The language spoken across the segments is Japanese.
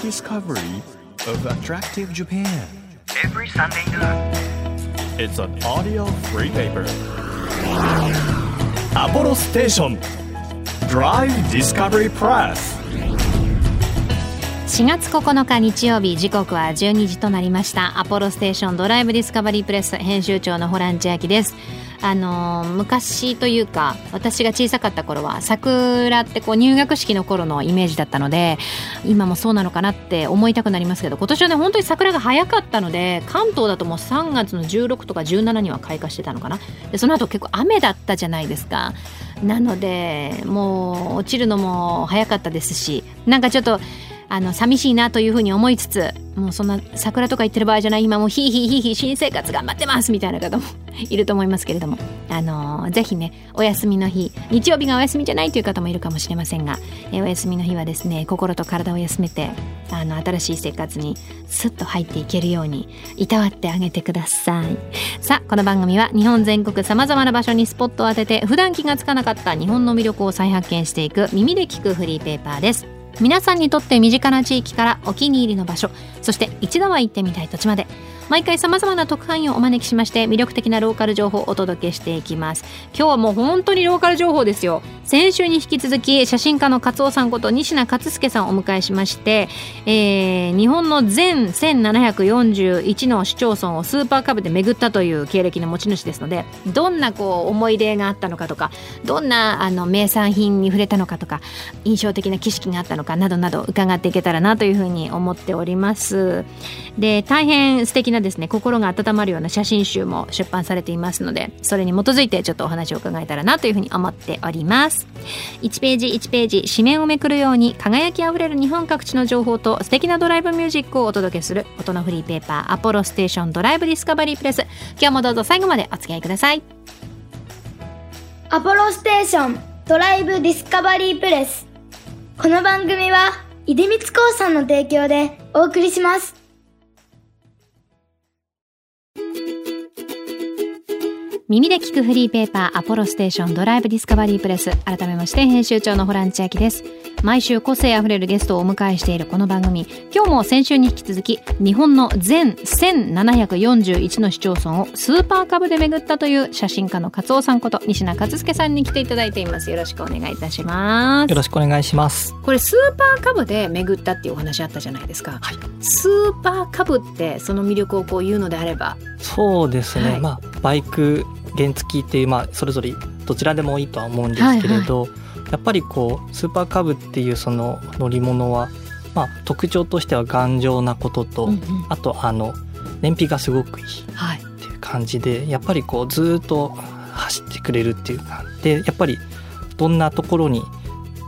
discovery of attractive Japan. every Sunday noon. It's an audio free paper. Apollo Station Drive Discovery Press. 4月9日日曜日時刻は12時となりましたアポロステーションドライブディスカバリープレス編集長のホラン千秋ですあの昔というか私が小さかった頃は桜ってこう入学式の頃のイメージだったので今もそうなのかなって思いたくなりますけど今年はね本当に桜が早かったので関東だともう3月の16とか17には開花してたのかな。でその後結構雨だったじゃないですか。なのでもう落ちるのも早かったですしなんかちょっとあの寂しいなというふうに思いつつもうそんな桜とか言ってる場合じゃない今もうヒーヒーヒーヒー新生活頑張ってますみたいな方もいると思いますけれども あのぜひねお休みの日日曜日がお休みじゃないという方もいるかもしれませんが、えお休みの日はですね心と体を休めてあの新しい生活にスッと入っていけるようにいたわってあげてください。さあこの番組は日本全国さまざまな場所にスポットを当てて普段気がつかなかった日本の魅力を再発見していく耳で聞くフリーペーパーです。皆さんにとって身近な地域からお気に入りの場所そして一度は行ってみたい土地まで。毎回さまざまな特派員をお招きしまして魅力的なローカル情報をお届けしていきます。今日はもう本当にローカル情報ですよ。先週に引き続き写真家の勝尾さんこと西名勝介さんをお迎えしまして、えー日本の全1741の市町村をスーパーカブで巡ったという経歴の持ち主ですのでどんなこう思い出があったのかとかどんなあの名産品に触れたのかとか印象的な景色があったのかなどなど伺っていけたらなというふうに思っております。で大変素敵なですね心が温まるような写真集も出版されていますのでそれに基づいてちょっとお話を伺えたらなというふうに思っております。1ページ1ページ紙面をめくるように輝きあふれる日本各地の情報と素敵なドライブミュージックをお届けする音のフリーペーパーアポロステーションドライブディスカバリープレス。今日もどうぞ最後までお付き合いください。アポロステーションドライブディスカバリープレス。この番組は出光興産の提供でお送りします。耳で聞くフリーペーパーアポロステーションドライブディスカバリープレス改めまして編集長のホラン千秋です。毎週個性あふれるゲストをお迎えしているこの番組。今日も先週に引き続き日本の全1741の市町村をスーパーカブで巡ったという写真家の勝尾さんこと西名勝介さんに来ていただいています。よろしくお願いいたします。よろしくお願いします。これスーパーカブで巡ったっていうお話あったじゃないですか、はい。スーパーカブってその魅力をこう言うのであれば。そうですね。はい。まあバイク原付っていうまあそれぞれどちらでもいいとは思うんですけれど、やっぱりこうスーパーカブっていうその乗り物はまあ特徴としては頑丈なことと、うんうん。あとあの燃費がすごくいいっはい。ていう感じでやっぱりこうずーっと走ってくれるっていうかでやっぱりどんなところに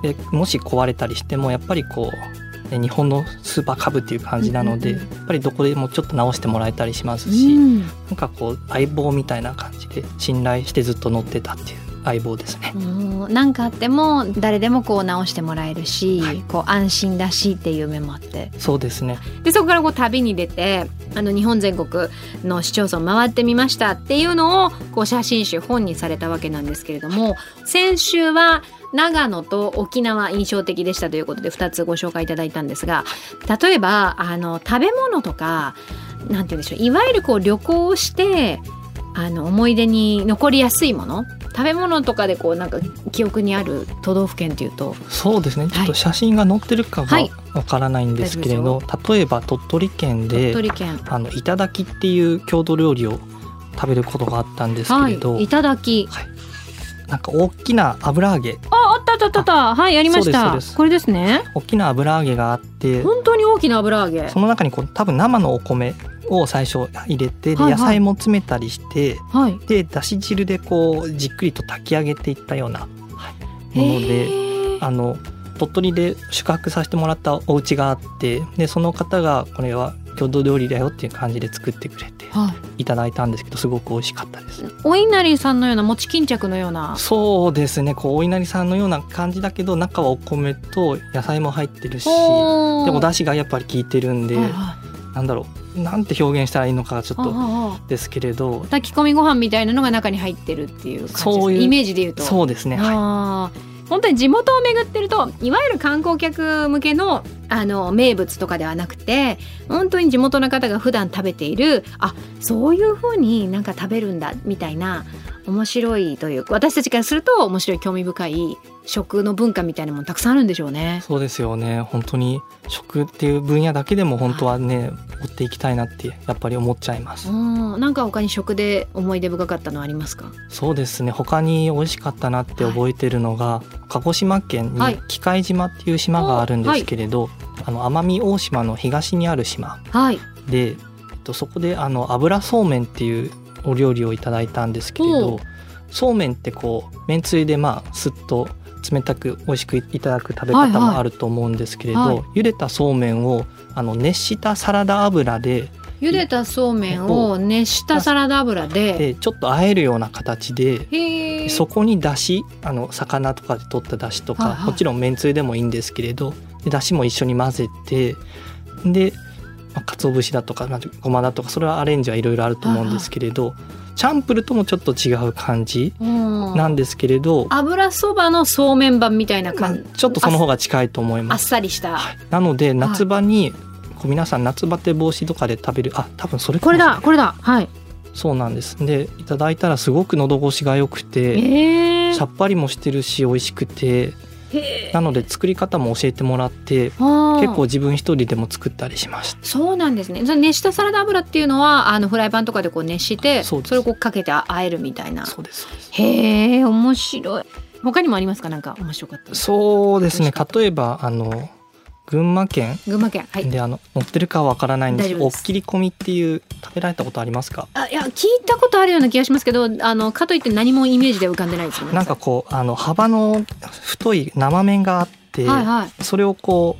でもし壊れたりしてもやっぱりこうね日本のスーパーカブっていう感じなので、やっぱりどこでもちょっと直してもらえたりしますし、うん。なんかこう相棒みたいな感じで信頼してずっと乗ってたっていう相棒ですね。うん何かあっても誰でもこう直してもらえるし、はいこう安心だしっていう面もあってそうですね。でそこからこう旅に出てあの日本全国の市町村回ってみましたっていうのをこう写真集本にされたわけなんですけれども先週は長野と沖縄印象的でしたということで2つご紹介いただいたんですが例えばあの食べ物とかなんて言うんでしょういわゆるこう旅行をしてあの思い出に残りやすいもの食べ物とかでこうなんか記憶にある都道府県っていうと。そうですね。ちょっと写真が載ってるかはわからないんですけれど、例えば鳥取県で鳥取県。あの頂きっていう郷土料理を食べることがあったんですけはいれど、い。ただきなんか大きな油揚げ。ああったあったあったあった。はいやりました。これですね。大きな油揚げがあって。本当に大きな油揚げ。その中にこう多分生のお米を最初入れてではいはい。野菜も詰めたりして、はい。でだし汁でこうじっくりと炊き上げていったような、はいものであの鳥取で宿泊させてもらったお家があってでその方がこれは郷土料理だよっていう感じで作ってくれてはい。いただいたんですけどすごく美味しかったです。お稲荷さんのような餅巾着のような。そうですね。こうお稲荷さんのような感じだけど中はお米と野菜も入ってるしでもだしがやっぱり効いてるんで、はいはなんだろうなんて表現したらいいのかちょっいとですけれど。炊き込みご飯みたいなのが中に入ってるっていう感じイメージで言うと。そうですね、はあー。本当に地元を巡ってるといわゆる観光客向けのあの名物とかではなくて本当に地元の方が普段食べているあそういう風になんか食べるんだみたいな面白いという私たちからすると面白い興味深い食の文化みたいなものたくさんあるんでしょうね。そうですよね。本当に食っていう分野だけでも本当はね追っていきたいなってやっぱり思っちゃいます。うん、なんか他に食で思い出深かったのありますか？そうですね。他に美味しかったなって覚えてるのが、鹿児島県はい。に喜界島っていう島があるんですけれど、あの奄美大島の東にある島はい。で、えっと、そこであの油そうめんっていうお料理をいただいたんですけれほどそうめんってこうめんつゆでまあすっと冷たく美味しくいただく食べはいはい方もあると思うんですけれど、はい茹でたそうめんをあの熱したサラダ油で茹でたそうめんを熱したサラダ油で。でちょっと和えるような形で。そこにだしあの魚とかで取っただしとか、はいはいもちろんめんつゆでもいいんですけれどでだしも一緒に混ぜてで、まあ、鰹節だとか、まあ、ごまだとかそれはアレンジはいろいろあると思うんですけれど、チャンプルともちょっと違う感じうんなんですけれど、油そばのそうめん版みたいなまあ感じ。ちょっとその方が近いと思いあっます。さりした。はいなので夏場に、こう皆さん夏バテ防止とかで食べるあ多分それかこれだこれだはい。そうなんですでいただいたらすごく喉越しが良くてええさっぱりもしてるし美味しくてなので作り方も教えてもらって結構自分一人でも作ったりしましたそうなんですね。その熱したサラダ油っていうのはあのフライパンとかでこう熱してそれをこうかけてあえるみたいな。そうですへえ面白い。他にもありますか？なんか面白かったの。そうですね例えばあの群馬県？群馬県はい。であの乗ってるかはわからないんですけどおっきり込みっていう食べられたことありますか？あいや聞いたことあるような気がしますけどあのかといって何もイメージで浮かんでないですよね。なんかこうあの幅の太い生麺があって、はいはい。それをこ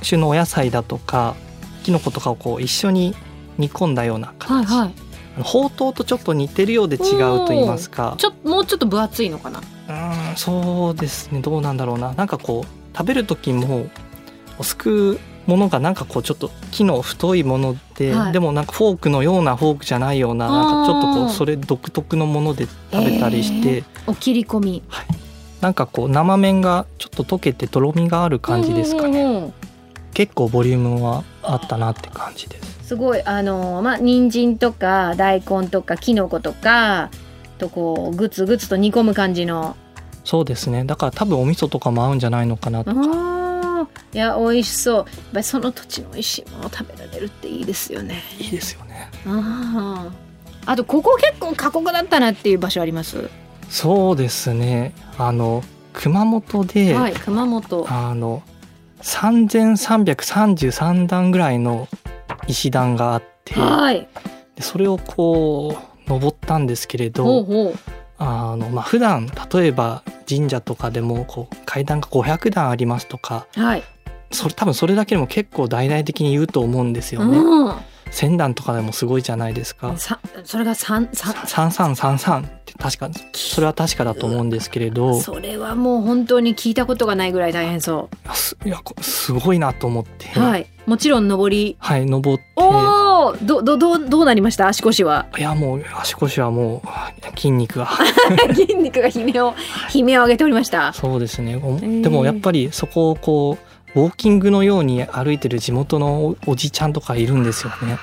う旬のお野菜だとかきのことかをこう一緒に煮込んだようなはい形、はい。あのほうとうとちょっと似てるようで違うと言いますかちょもうちょっと分厚いのかな。うーんそうですねどうなんだろうななんかこう食べる時もすくうものがなんかこうちょっと木の太いもので、はい。でもなんかフォークのようなフォークじゃないようななんかちょっとこうそれ独特のもので食べたりして、お切り込み。なんかこう生麺がちょっと溶けてとろみがある感じですかね、うんうんうん。結構ボリュームはあったなって感じです。すごい。あのまあ人参とか大根とかきのことかとこうグツグツと煮込む感じの。そうですね。だから多分お味噌とかも合うんじゃないのかなとあーいや美味しそう。やっぱりその土地の美味しいものを食べられるっていいですよね。いいですよね。あー。あとここ結構過酷だったなっていう場所あります？そうですね。あの熊本で、はい熊本。あの3333段ぐらいの石段があってはい。でそれをこう登ったんですけれどほうほう。あの、まあ普段例えば神社とかでもこう階段が500段ありますとかはい、それ多分それだけでも結構大々的に言うと思うんですよね。うん。1000段とかでもすごいじゃないですか。さそれが三三3333って確かそれは確かだと思うんですけれど。それはもう本当に聞いたことがないぐらい大変そすいやこすごいなと思って、うはい。もちろん上り。はい登って。おおどどどうどうなりました？足腰は。いやもう足腰はもう筋肉が。筋肉が悲鳴を悲鳴を上げておりました。そうですね。でもやっぱりそこをこうウォーキングのように歩いてる地元のおおじちゃんとかいるんですよね。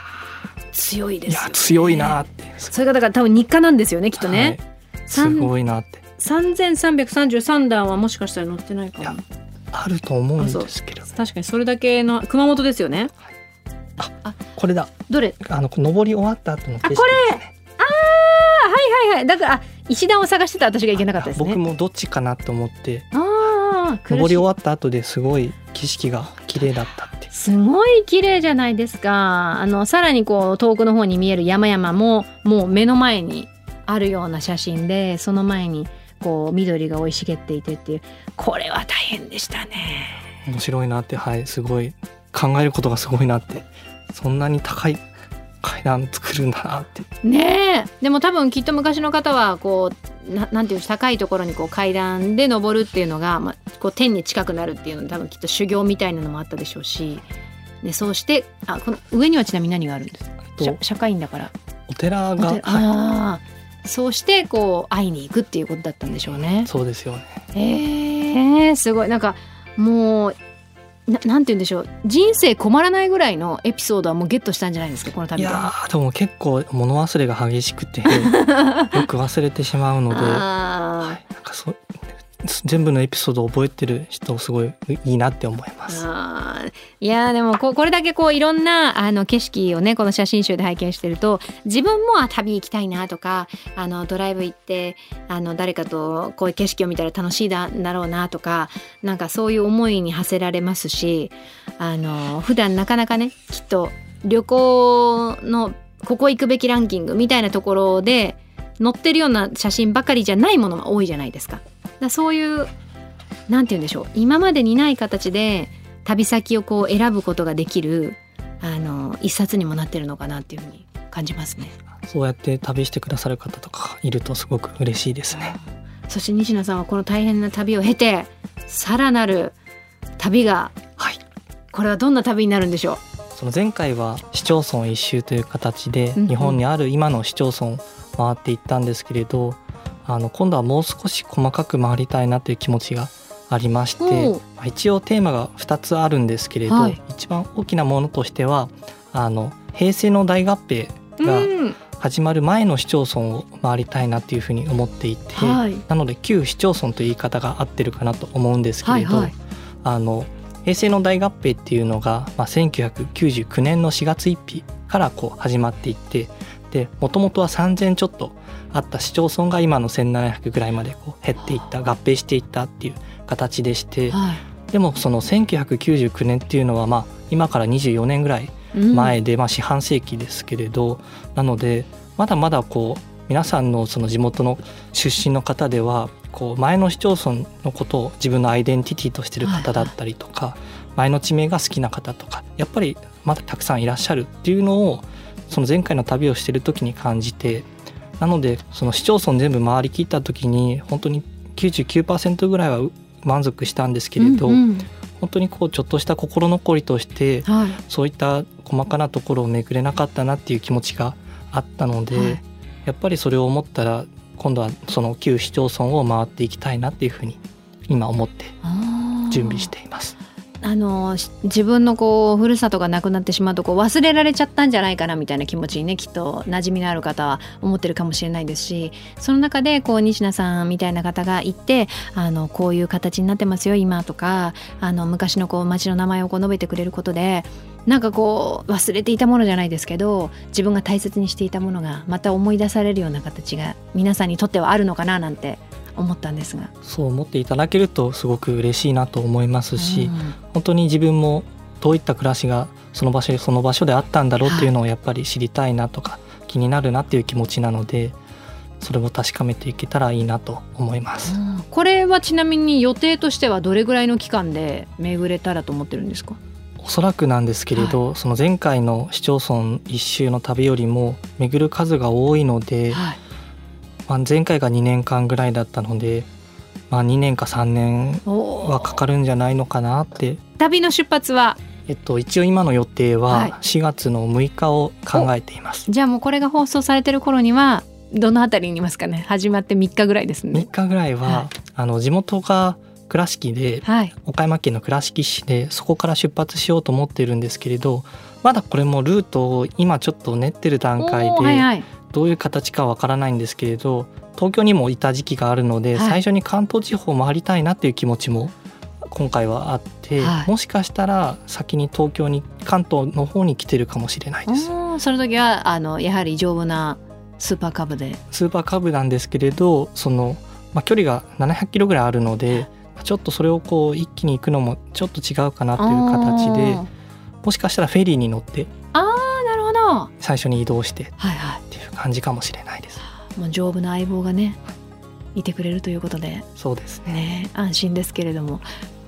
強いですよね。いや強いなって。それがだから多分日課なんですよねきっとね、はい、すごいなって。三千三百三十三段はもしかしたら載ってないかいやもあると思うんですけど。確かにそれだけの熊本ですよね。これだ。どれ？あの登り終わった後の景色ですね。あはいはいだからあ石段を探してた私がいけなかったですね。僕もどっちかなと思って。ああ登り終わった後ですごい景色が綺麗だったって。すごい綺麗じゃないですか。あのさらにこう遠くの方に見える山々ももう目の前にあるような写真でその前にこう緑が生い茂っていてっていう。これは大変でしたね。面白いなってはいすごい。考えることがすごいなって。そんなに高い階段作るんだなって。ねえ。でも多分きっと昔の方はこうななんていうの高いところにこう階段で登るっていうのが、まあ、こう天に近くなるっていうので多分きっと修行みたいなのもあったでしょうし。でそうしてあこの上にはちなみに何があるんですか？と社社会員だから。お寺が、ああそうしてこう会いに行くっていうことだったんでしょうね。い、。そうですよね。へえー、すごい。なんかもうななんて言うんでしょう。人生困らないぐらいのエピソードはもうゲットしたんじゃないですかこのい旅で。やーでも結構物忘れが激しくて よく忘れてしまうので、はあい、なんかそう全部のエピソードを覚えてる人すごいいいなって思います。いやでもここれだけこういろんなあの景色をねこの写真集で拝見してると自分も旅行きたいなとかあのドライブ行ってあの誰かとこういう景色を見たら楽しいだだろうなとかなんかそういう思いに馳せられますしあの普段なかなかねきっと旅行のここ行くべきランキングみたいなところで載ってるような写真ばかりじゃないものが多いじゃないですか。だそういうなんて言うんでしょう今までにない形で旅先をこう選ぶことができるあの一冊にもなってるのかなっていうふうに感じますね。そうやって旅してくださる方とかいるとすごく嬉しいですね。そして西野さんはこの大変な旅を経てさらなる旅がはい。これはどんな旅になるんでしょその前回は市町村一周という形でうんうん日本にある今の市町村を回っていったんですけれど、あの今度はもう少し細かく回りたいなという気持ちがありましておうまあ一応テーマが2つあるんですけれど、はい。一番大きなものとしてはあの平成の大合併う。がうん。始まる前の市町村を回りたいなっていうふうに思っていて、はい。なので旧市町村という言い方が合ってるかなと思うんですけれど、はいはい。あの平成の大合併っていうのが、まあ、1999年の4月1日からこう始まっていってでもともとは3,000ちょっとあった市町村が今の1,700ぐらいまでこう減っていった合併していったっていう形でしてはい。でもその1999年っていうのはまあ今から24年ぐらいうん前で、まあ、四半世紀ですけれどなのでまだまだこう皆さんのその地元の出身の方ではこう前の市町村のことを自分のアイデンティティとしてる方だったりとか、前の地名が好きな方とかやっぱりまだたくさんいらっしゃるっていうのをその前回の旅をしてる時に感じてなのでその市町村全部回りきった時に本当に99%ぐらいは満足したんですけれど、うんうん。本当にこうちょっとした心残りとしてはい。そういった細かなところを巡れなかったなっていう気持ちがあったので、はい。やっぱりそれを思ったら今度はその旧市町村を回っていきたいなっていうふうに今思って準備しています。あの自分のこうふるさとがなくなってしまうとこう忘れられちゃったんじゃないかなみたいな気持ちにねきっと馴染みのある方は思ってるかもしれないですしその中でこう西名さんみたいな方がいてあのこういう形になってますよ今とかあの昔のこう町の名前をこう述べてくれることでなんかこう忘れていたものじゃないですけど自分が大切にしていたものがまた思い出されるような形が皆さんにとってはあるのかななんて思ったんですが。そう思っていただけるとすごく嬉しいなと思いますし、うん本当に自分もどういった暮らしがその場所その場所であったんだろうっていうのをやっぱり知りたいなとか気になるなっていう気持ちなのでそれを確かめていけたらいいなと思います。これはちなみに予定としてはどれぐらいの期間で巡れたらと思ってるんですか？おそらくなんですけれど、その前回の市町村一周の旅よりも巡る数が多いので、はいまあ、前回が2年間ぐらいだったので、まあ、2年か3年おはかかるんじゃないのかなって、旅の出発は？えっと、一応今の予定ははい。4月の6日を考えています。じゃあもうこれが放送されてる頃にはどのあたりにいますかね？始まって3日ぐらいですね。3日ぐらいは、はい。あの地元が倉敷ではい。岡山県の倉敷市でそこから出発しようと思ってるんですけれどまだこれもルートを今ちょっと練ってる段階で、はいはい。どういう形かわからないんですけれど東京にもいた時期があるので、はい。最初に関東地方を回りたいなっていう気持ちも今回はあって、はい。もしかしたら先に東京に関東の方に来てるかもしれないです。その時はあのやはり丈夫なスーパーカブで。スーパーカブなんですけれどその、まあ、距離が700キロぐらいあるのでちょっとそれをこう一気に行くのもちょっと違うかなという形でもしかしたらフェリーに乗ってあーなるほど。は最初に移動してっいはていう感じかもしれないです。いもう丈夫な相棒がねいてくれるということで。そうですね。ね安心ですけれども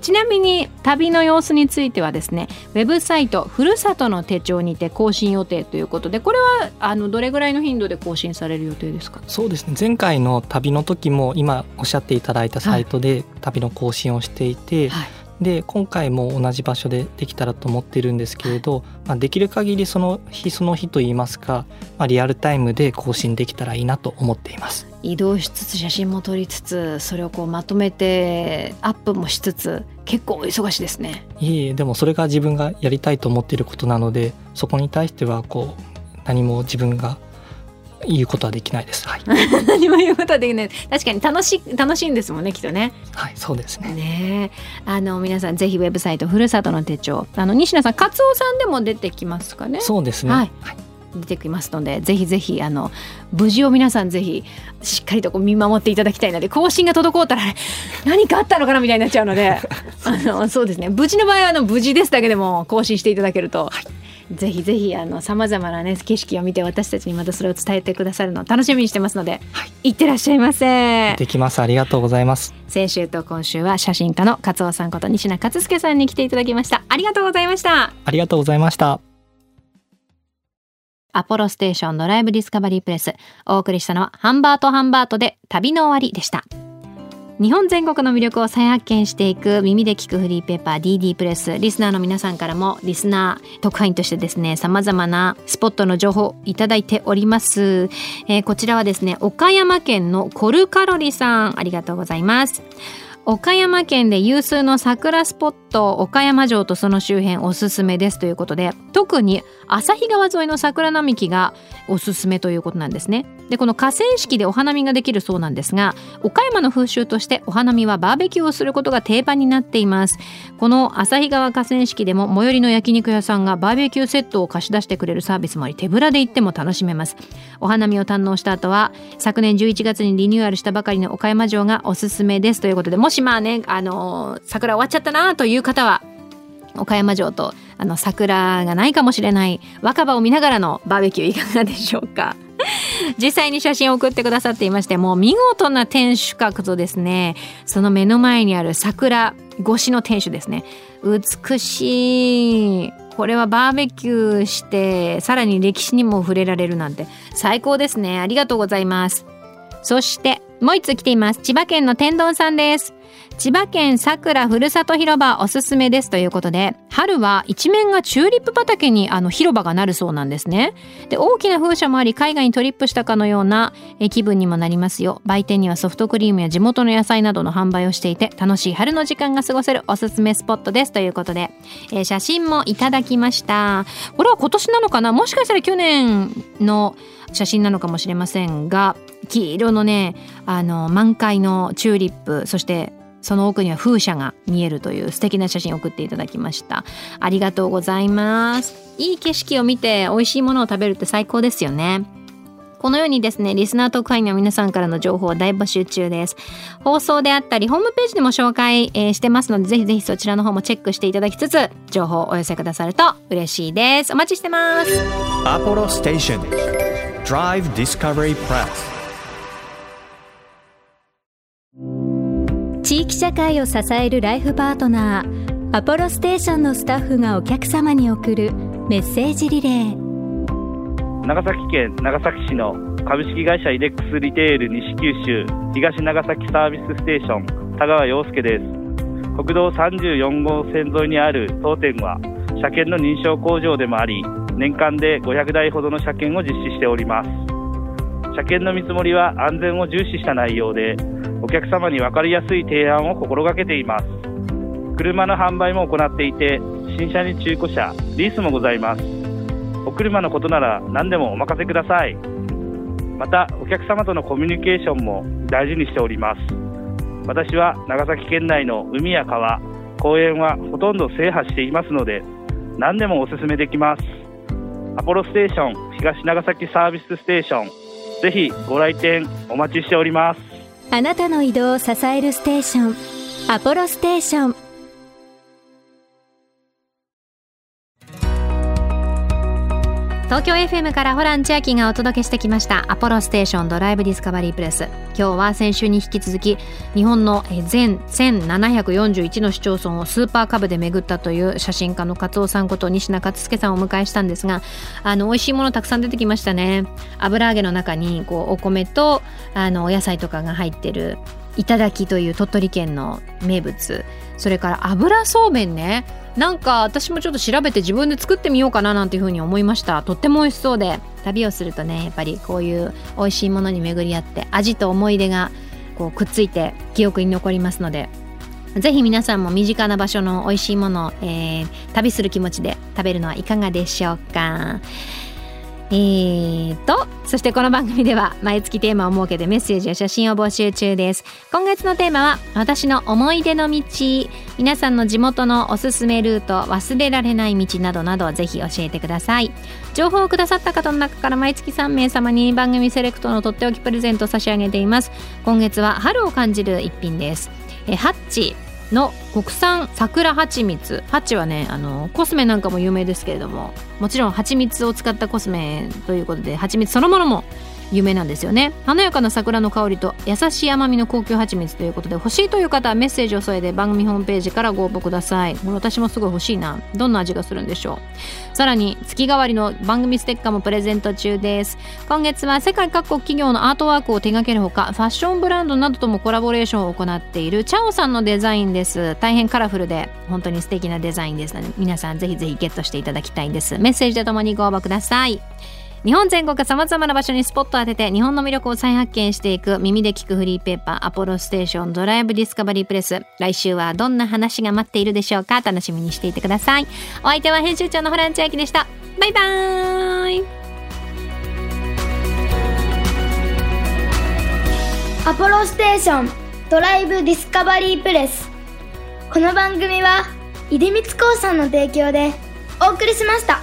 ちなみに旅の様子についてはですねウェブサイト「ふるさとの手帳」にて更新予定ということでこれはあのどれぐらいの頻度で更新される予定ですか？そうですね。前回の旅の時も今おっしゃっていただいたサイトで旅の更新をしていて、はいで今回も同じ場所でできたらと思ってるんですけれど、まあ、できる限りその日その日といいますか、まあ、リアルタイムで更新できたらいいなと思っています。移動しつつ写真も撮りつつそれをこうまとめてアップもしつつ結構お忙しいですねいえでもそれが自分がやりたいと思っていることなのでそこに対してはこう何も自分が言うことはできないです。はい、何も言うことはできない。確かに楽しい楽しいんですもんねきっとね。はい、そうですね。ねえ。あの皆さんぜひウェブサイトふるさとの手帳。あの西野さんカツオさんでも出てきますかね？そうですね。はい。出てきますのでぜひぜひあの無事を皆さんぜひしっかりとこう見守っていただきたいので更新が滞ったら何かあったのかなみたいになっちゃうので。あのそうですね。無事の場合はあの無事ですだけでも更新していただけると、ぜひぜひあのさまざまなね景色を見て私たちにまたそれを伝えてくださるのを楽しみにしてますので、い、ってらっしゃいませ。できます。ありがとうございます。先週と今週は写真家の勝尾さんこと西名勝介さんに来ていただきましたありがとうございましたありがとうございました。アポロステーションドライブディスカバリープレスお送りしたのはハンバートハンバートで旅の終わりでした日本全国の魅力を再発見していく耳で聞くフリーペーパー DD プレス。リスナーの皆さんからもリスナー特派員としてですねさまざまなスポットの情報いただいております、えーこちらはですね岡山県のコルカロリさん。ありがとうございます。岡山県で有数の桜スポット岡山城とその周辺おすすめですということで特に旭川沿いの桜並木がおすすめということなんですね。でこの河川敷でお花見ができるそうなんですが岡山の風習としてお花見はバーベキューをすることが定番になっています。この旭川河川敷でも最寄りの焼肉屋さんがバーベキューセットを貸し出してくれるサービスもあり手ぶらで行っても楽しめます。お花見を堪能した後は昨年11月にリニューアルしたばかりの岡山城がおすすめですということでもしまあねあの桜終わっちゃったなという方は岡山城とあの桜がないかもしれない若葉を見ながらのバーベキューいかがでしょうか。実際に写真を送ってくださっていましてもう見事な天守閣とですねその目の前にある桜越しの天守ですね。美しい。これはバーベキューしてさらに歴史にも触れられるなんて最高ですね。ありがとうございます。そしてもう一つ来ています。千葉県の天丼さんです。千葉県さくらふるさと広場おすすめですということで春は一面がチューリップ畑にあの広場がなるそうなんですね。で大きな風車もあり海外にトリップしたかのような気分にもなりますよ。売店にはソフトクリームや地元の野菜などの販売をしていて楽しい春の時間が過ごせるおすすめスポットですということで、えー写真もいただきました。これは今年なのかな？もしかしたら去年の写真なのかもしれませんが黄色のねあの満開のチューリップそしてその奥には風車が見えるという素敵な写真を送っていただきました。ありがとうございます。いい景色を見て美味しいものを食べるって最高ですよね。このようにですねリスナー特派員の皆さんからの情報を大募集中です。放送であったりホームページでも紹介、えしてますのでぜひぜひそちらの方もチェックしていただきつつ情報をお寄せくださると嬉しいです。お待ちしてます。Apollo Station Drive Discovery Press 地域社会を支えるライフパートナーアポロステーションのスタッフがお客様に送るメッセージリレー。長崎県長崎市の株式会社イデックスリテール西九州東長崎サービスステーション田川陽介です。国道34号線沿いにある当店は車検の認証工場でもあり年間で500台ほどの車検を実施しております。車検の見積もりは安全を重視した内容でお客様に分かりやすい提案を心がけています。車の販売も行っていて新車に中古車リースもございます。お車のことなら何でもお任せください。またお客様とのコミュニケーションも大事にしております。私は長崎県内の海や川公園はほとんど制覇していますので何でもお勧めできます。アポロステーション東長崎サービスステーションぜひご来店お待ちしております。あなたの移動を支えるステーションアポロステーション。東京 FM からホラン千秋がお届けしてきましたアポロステーションドライブディスカバリープレス。今日は先週に引き続き日本の全1741の市町村をスーパーカブで巡ったという写真家の勝尾さんこと西名勝介さんをお迎えしたんですがあの美味しいものたくさん出てきましたね。油揚げの中にこうお米とあのお野菜とかが入ってる頂きという鳥取県の名物。それから油そうめんね。なんか私もちょっと調べて自分で作ってみようかななんていうふうに思いました。とっても美味しそうで。旅をするとねやっぱりこういう美味しいものに巡り合って味と思い出がこうくっついて記憶に残りますので。ぜひ皆さんも身近な場所の美味しいものを、えー、旅する気持ちで食べるのはいかがでしょうか。えーと、そしてこの番組では毎月テーマを設けてメッセージや写真を募集中です。今月のテーマは私の思い出の道。皆さんの地元のおすすめルート、忘れられない道などなどぜひ教えてください。情報をくださった方の中から毎月3名様に番組セレクトのとっておきプレゼントを差し上げています。今月は春を感じる一品です。えハッチの国産桜蜂蜜。蜂はねあのコスメなんかも有名ですけれどももちろん蜂蜜を使ったコスメということで蜂蜜そのものも有名なんですよね。華やかな桜の香りと優しい甘みの高級蜂蜜ということで欲しいという方はメッセージを添えて番組ホームページからご応募ください。私もすごい欲しいな。どんな味がするんでしょう。さらに月替わりの番組ステッカーもプレゼント中です。今月は世界各国企業のアートワークを手掛けるほかファッションブランドなどともコラボレーションを行っているチャオさんのデザインです。大変カラフルで本当に素敵なデザインですので皆さんぜひぜひゲットしていただきたいです。メッセージとともにご応募ください。日本全国さまざまな場所にスポットを当てて日本の魅力を再発見していく耳で聞くフリーペーパーアポロステーションドライブディスカバリープレス。来週はどんな話が待っているでしょうか。楽しみにしていてください。お相手は編集長のホラン千秋でした。バイバーイ。アポロステーションドライブディスカバリープレス。この番組は出光興産の提供でお送りしました。